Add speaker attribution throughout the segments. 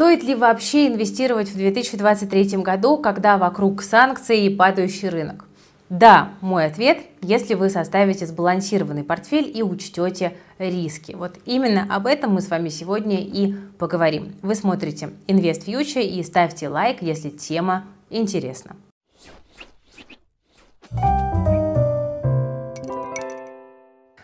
Speaker 1: Стоит ли вообще инвестировать в 2023 году, когда вокруг санкций и падающий рынок? Да, мой ответ, если вы составите сбалансированный портфель и учтете риски. Вот именно об этом мы с вами сегодня и поговорим. Вы смотрите Invest Future и ставьте лайк, если тема интересна.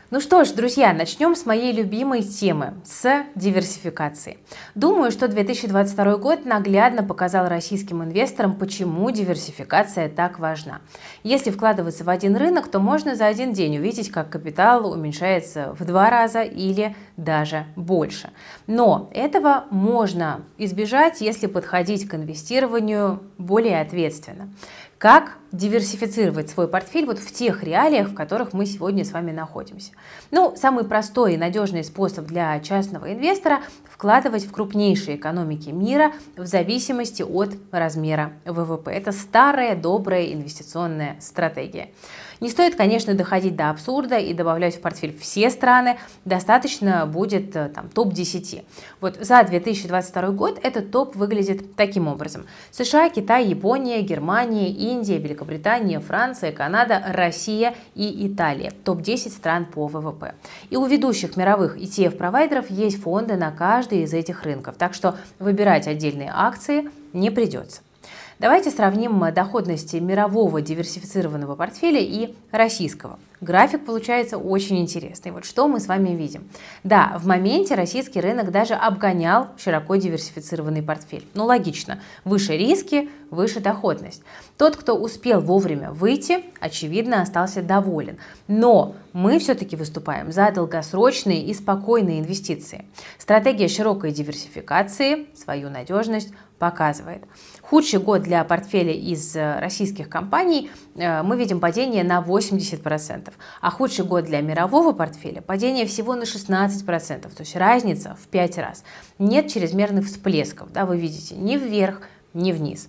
Speaker 1: Ну что ж, друзья, начнем с моей любимой темы, с диверсификации. Думаю, что 2022 год наглядно показал российским инвесторам, почему диверсификация так важна. Если вкладываться в один рынок, то можно за один день увидеть, как капитал уменьшается в два раза или даже больше. Но этого можно избежать, если подходить к инвестированию более ответственно. Как диверсифицировать свой портфель вот в тех реалиях, в которых мы сегодня с вами находимся? Ну, самый простой и надежный способ для частного инвестора – вкладывать в крупнейшие экономики мира в зависимости от размера ВВП. Это старая добрая инвестиционная стратегия. Не стоит, конечно, доходить до абсурда и добавлять в портфель все страны. Достаточно будет э, там, топ-10. Вот за 2022 год этот топ выглядит таким образом. США, Китай, Япония, Германия, Индия, Великобритания, Франция, Канада, Россия и Италия. Топ-10 стран по ВВП. И у ведущих мировых ETF-провайдеров есть фонды на каждый из этих рынков. Так что выбирать отдельные акции не придется. Давайте сравним доходности мирового диверсифицированного портфеля и российского. График получается очень интересный. Вот что мы с вами видим. Да, в моменте российский рынок даже обгонял широко диверсифицированный портфель. Ну, логично. Выше риски, выше доходность. Тот, кто успел вовремя выйти, очевидно, остался доволен. Но мы все-таки выступаем за долгосрочные и спокойные инвестиции. Стратегия широкой диверсификации свою надежность показывает. Худший год для портфеля из э, российских компаний э, мы видим падение на 80%, а худший год для мирового портфеля падение всего на 16%, то есть разница в 5 раз. Нет чрезмерных всплесков, да, вы видите, ни вверх, ни вниз.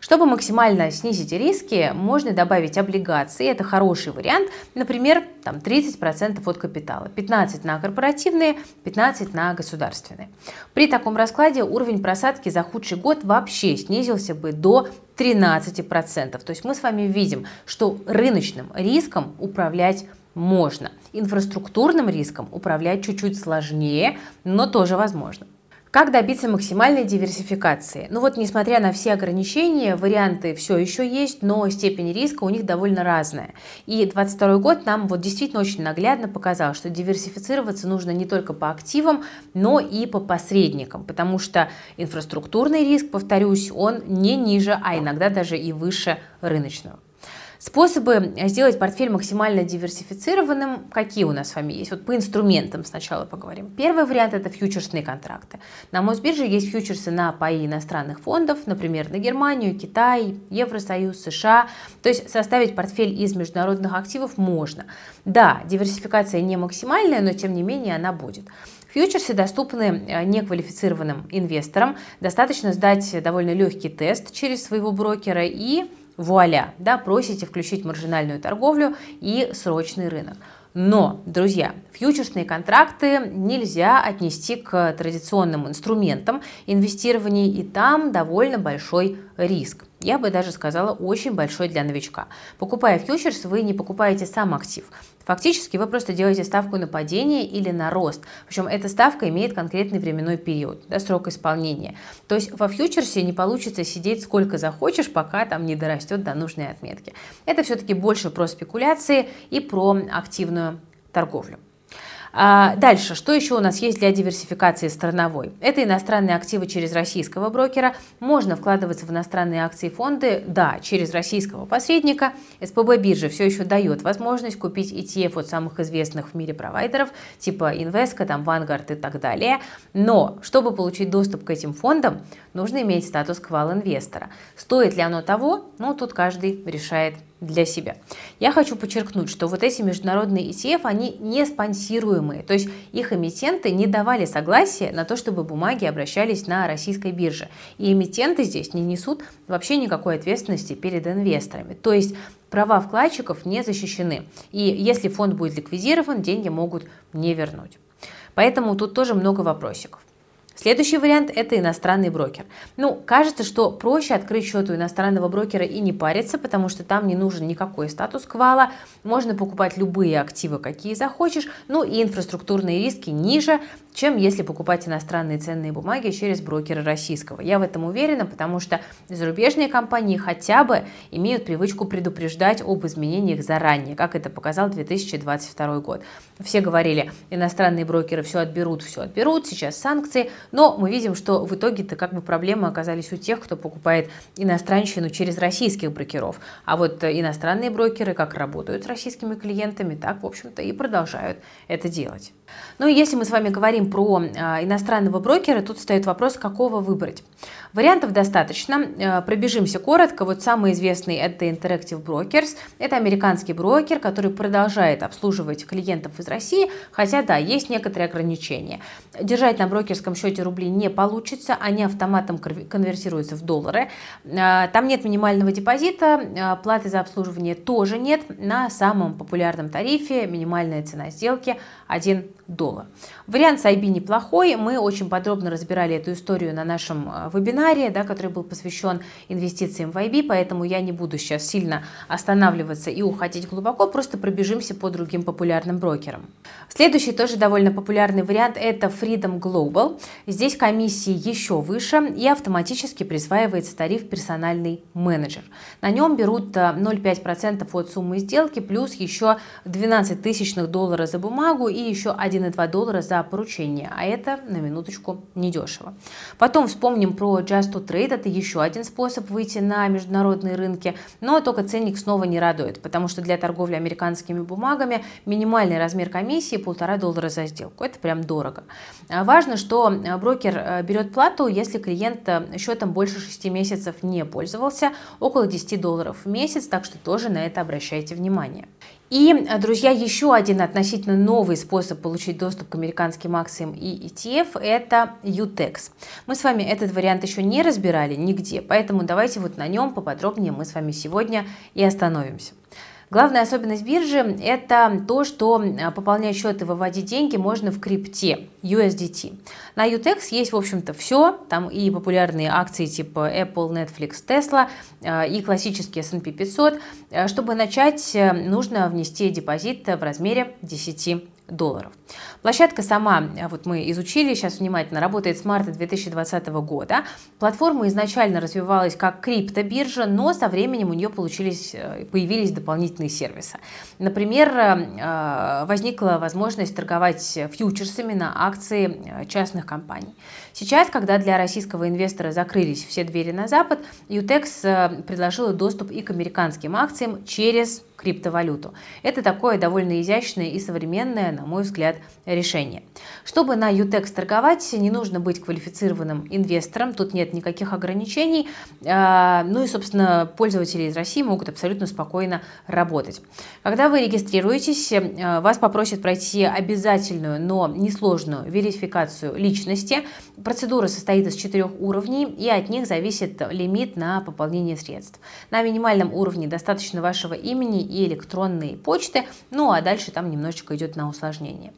Speaker 1: Чтобы максимально снизить риски, можно добавить облигации, это хороший вариант, например, там 30% от капитала, 15% на корпоративные, 15% на государственные. При таком раскладе уровень просадки за худший год вообще снизился бы до 13%. То есть мы с вами видим, что рыночным риском управлять можно. Инфраструктурным риском управлять чуть-чуть сложнее, но тоже возможно. Как добиться максимальной диверсификации? Ну вот, несмотря на все ограничения, варианты все еще есть, но степень риска у них довольно разная. И 2022 год нам вот действительно очень наглядно показал, что диверсифицироваться нужно не только по активам, но и по посредникам, потому что инфраструктурный риск, повторюсь, он не ниже, а иногда даже и выше рыночного. Способы сделать портфель максимально диверсифицированным, какие у нас с вами есть? Вот по инструментам сначала поговорим. Первый вариант – это фьючерсные контракты. На Мосбирже есть фьючерсы на паи иностранных фондов, например, на Германию, Китай, Евросоюз, США. То есть составить портфель из международных активов можно. Да, диверсификация не максимальная, но тем не менее она будет. Фьючерсы доступны э, неквалифицированным инвесторам. Достаточно сдать довольно легкий тест через своего брокера и вуаля, да, просите включить маржинальную торговлю и срочный рынок. Но, друзья, фьючерсные контракты нельзя отнести к традиционным инструментам инвестирования, и там довольно большой риск. Я бы даже сказала, очень большой для новичка. Покупая фьючерс, вы не покупаете сам актив. Фактически вы просто делаете ставку на падение или на рост. Причем эта ставка имеет конкретный временной период, да, срок исполнения. То есть во фьючерсе не получится сидеть сколько захочешь, пока там не дорастет до нужной отметки. Это все-таки больше про спекуляции и про активную торговлю. А, дальше, что еще у нас есть для диверсификации страновой? Это иностранные активы через российского брокера. Можно вкладываться в иностранные акции и фонды, да, через российского посредника. СПБ биржа все еще дает возможность купить ETF от самых известных в мире провайдеров, типа Invesco, там Vanguard и так далее. Но, чтобы получить доступ к этим фондам, нужно иметь статус квал-инвестора. Стоит ли оно того? Ну, тут каждый решает для себя. Я хочу подчеркнуть, что вот эти международные ETF, они не спонсируемые, то есть их эмитенты не давали согласия на то, чтобы бумаги обращались на российской бирже. И эмитенты здесь не несут вообще никакой ответственности перед инвесторами. То есть права вкладчиков не защищены. И если фонд будет ликвидирован, деньги могут не вернуть. Поэтому тут тоже много вопросиков. Следующий вариант – это иностранный брокер. Ну, кажется, что проще открыть счет у иностранного брокера и не париться, потому что там не нужен никакой статус квала, можно покупать любые активы, какие захочешь, ну и инфраструктурные риски ниже, чем если покупать иностранные ценные бумаги через брокера российского. Я в этом уверена, потому что зарубежные компании хотя бы имеют привычку предупреждать об изменениях заранее, как это показал 2022 год. Все говорили, иностранные брокеры все отберут, все отберут, сейчас санкции, но мы видим, что в итоге-то как бы проблемы оказались у тех, кто покупает иностранщину через российских брокеров. А вот иностранные брокеры как работают с российскими клиентами, так, в общем-то, и продолжают это делать. Ну и если мы с вами говорим про а, иностранного брокера, тут стоит вопрос, какого выбрать. Вариантов достаточно. А, пробежимся коротко. Вот самый известный это Interactive Brokers. Это американский брокер, который продолжает обслуживать клиентов из России, хотя да, есть некоторые ограничения. Держать на брокерском счете рубли не получится, они автоматом конвертируются в доллары. А, там нет минимального депозита, платы за обслуживание тоже нет. На самом популярном тарифе минимальная цена сделки 1 доллар. Вариант с IB неплохой. Мы очень подробно разбирали эту историю на нашем э, вебинаре, да, который был посвящен инвестициям в IB, поэтому я не буду сейчас сильно останавливаться и уходить глубоко, просто пробежимся по другим популярным брокерам. Следующий тоже довольно популярный вариант – это Freedom Global. Здесь комиссии еще выше и автоматически присваивается тариф персональный менеджер. На нем берут 0,5% э, от суммы сделки плюс еще 12 тысячных долларов за бумагу и еще 1,2 доллара за поручение, а это, на минуточку, недешево. Потом вспомним про Just to Trade, это еще один способ выйти на международные рынки, но только ценник снова не радует, потому что для торговли американскими бумагами минимальный размер комиссии полтора доллара за сделку, это прям дорого. Важно, что брокер э, берет плату, если клиент э, счетом больше 6 месяцев не пользовался, около 10 долларов в месяц, так что тоже на это обращайте внимание. И, э, друзья, еще один относительно новый способ получить доступ к американским акциям и ETF – это UTEX. Мы с вами этот вариант еще не разбирали нигде, поэтому давайте вот на нем поподробнее мы с вами сегодня и остановимся. Главная особенность биржи – это то, что а, пополнять счет и выводить деньги можно в крипте USDT. На UTEX есть, в общем-то, все. Там и популярные акции типа Apple, Netflix, Tesla, а, и классические S&P 500. А, чтобы начать, э, нужно внести депозит в размере 10 долларов. Площадка сама, а, вот мы изучили сейчас внимательно, работает с марта 2020 года. Платформа изначально развивалась как криптобиржа, но со временем у нее получились, э, появились дополнительные сервисы. Например, э, э, возникла возможность торговать фьючерсами на акции частных компаний. Сейчас, когда для российского инвестора закрылись все двери на Запад, UTEX предложила доступ и к американским акциям через криптовалюту. Это такое довольно изящное и современное, на мой взгляд, решение. Чтобы на UTEX торговать, не нужно быть квалифицированным инвестором, тут нет никаких ограничений. А, ну и, собственно, пользователи из России могут абсолютно спокойно работать. Когда вы регистрируетесь, а, вас попросят пройти обязательную, но несложную верификацию личности. Процедура состоит из четырех уровней, и от них зависит лимит на пополнение средств. На минимальном уровне достаточно вашего имени и электронной почты, ну а дальше там немножечко идет на усложнение.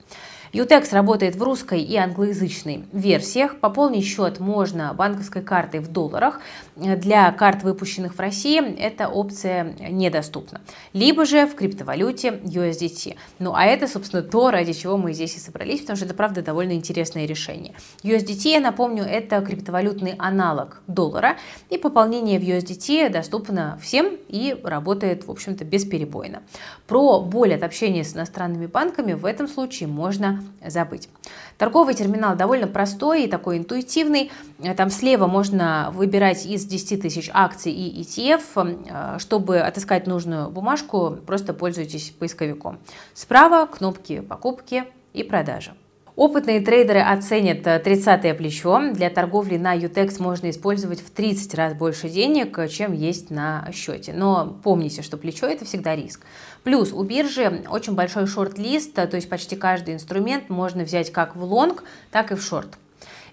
Speaker 1: Utex работает в русской и англоязычной версиях. Пополнить счет можно банковской картой в долларах. Для карт, выпущенных в России, эта опция недоступна. Либо же в криптовалюте USDT. Ну а это, собственно, то, ради чего мы здесь и собрались, потому что это, правда, довольно интересное решение. USDT, я напомню, это криптовалютный аналог доллара. И пополнение в USDT доступно всем и работает, в общем-то, бесперебойно. Про боль от общения с иностранными банками в этом случае можно забыть. Торговый терминал довольно простой и такой интуитивный. Там слева можно выбирать из 10 тысяч акций и ETF. Чтобы отыскать нужную бумажку, просто пользуйтесь поисковиком. Справа кнопки покупки и продажи. Опытные трейдеры оценят 30-е плечо. Для торговли на UTEX можно использовать в 30 раз больше денег, чем есть на счете. Но помните, что плечо – это всегда риск. Плюс у биржи очень большой шорт-лист, то есть почти каждый инструмент можно взять как в лонг, так и в шорт.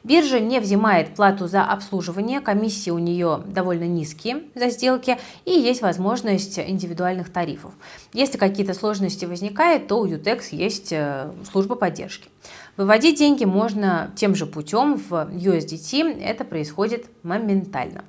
Speaker 1: Биржа не взимает плату за обслуживание, комиссии у нее довольно низкие за сделки и есть возможность индивидуальных тарифов. Если какие-то сложности возникают, то у UTEX есть э, служба поддержки. Выводить деньги можно тем же путем в USDT, это происходит моментально.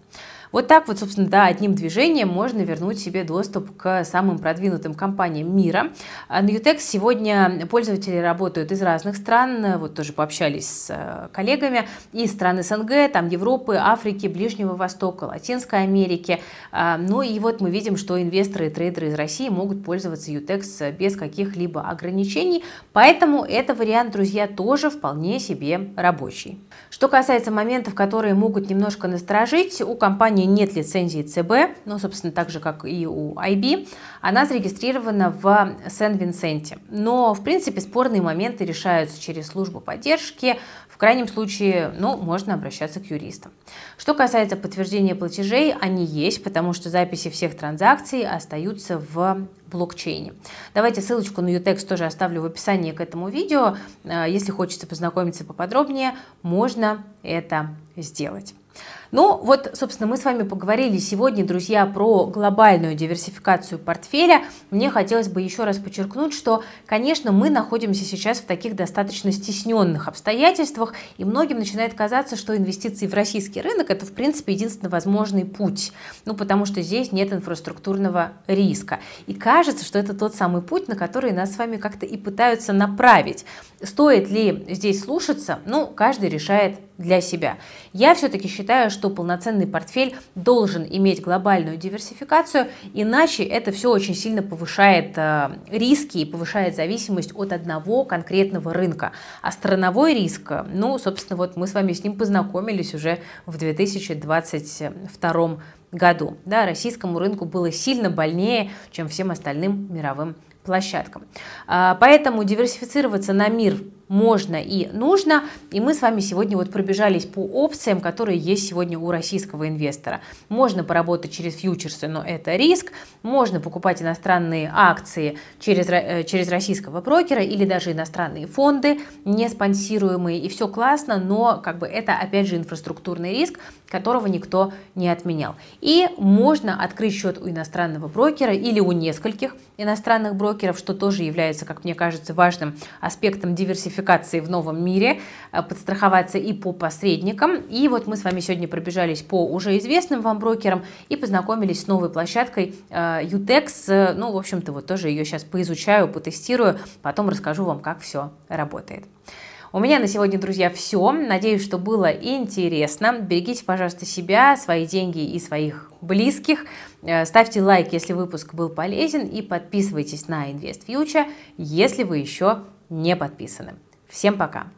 Speaker 1: Вот так вот, собственно, да, одним движением можно вернуть себе доступ к самым продвинутым компаниям мира. А на Utex сегодня пользователи работают из разных стран, вот тоже пообщались с э, коллегами, из стран СНГ, там Европы, Африки, Ближнего Востока, Латинской Америки. А, ну и вот мы видим, что инвесторы и трейдеры из России могут пользоваться Utex без каких-либо ограничений, поэтому это вариант, друзья, тоже вполне себе рабочий. Что касается моментов, которые могут немножко насторожить, у компании компании нет лицензии ЦБ, ну, собственно, так же, как и у IB, она зарегистрирована в Сен-Винсенте. Но, в принципе, спорные моменты решаются через службу поддержки, в крайнем случае, ну, можно обращаться к юристам. Что касается подтверждения платежей, они есть, потому что записи всех транзакций остаются в блокчейне. Давайте ссылочку на Utex тоже оставлю в описании к этому видео. Э, если хочется познакомиться поподробнее, можно это сделать. Ну, вот, собственно, мы с вами поговорили сегодня, друзья, про глобальную диверсификацию портфеля. Мне хотелось бы еще раз подчеркнуть, что, конечно, мы находимся сейчас в таких достаточно стесненных обстоятельствах, и многим начинает казаться, что инвестиции в российский рынок – это, в принципе, единственный возможный путь, ну, потому что здесь нет инфраструктурного риска. И кажется, что это тот самый путь, на который нас с вами как-то и пытаются направить. Стоит ли здесь слушаться? Ну, каждый решает для себя. Я все-таки считаю, что полноценный портфель должен иметь глобальную диверсификацию, иначе это все очень сильно повышает э, риски и повышает зависимость от одного конкретного рынка. А страновой риск, ну, собственно, вот мы с вами с ним познакомились уже в 2022 году. Да, российскому рынку было сильно больнее, чем всем остальным мировым площадкам. А, поэтому диверсифицироваться на мир можно и нужно. И мы с вами сегодня вот пробежались по опциям, которые есть сегодня у российского инвестора. Можно поработать через фьючерсы, но это риск. Можно покупать иностранные акции через, э, через российского брокера или даже иностранные фонды, не спонсируемые. И все классно, но как бы это опять же инфраструктурный риск, которого никто не отменял. И можно открыть счет у иностранного брокера или у нескольких иностранных брокеров, что тоже является, как мне кажется, важным аспектом диверсификации в новом мире, э, подстраховаться и по посредникам. И вот мы с вами сегодня пробежались по уже известным вам брокерам и познакомились с новой площадкой Utex. Э, ну, в общем-то, вот тоже ее сейчас поизучаю, потестирую, потом расскажу вам, как все работает. У меня на сегодня, друзья, все. Надеюсь, что было интересно. Берегите, пожалуйста, себя, свои деньги и своих близких. Э, ставьте лайк, если выпуск был полезен, и подписывайтесь на InvestFuture, если вы еще не подписаны. Всем пока!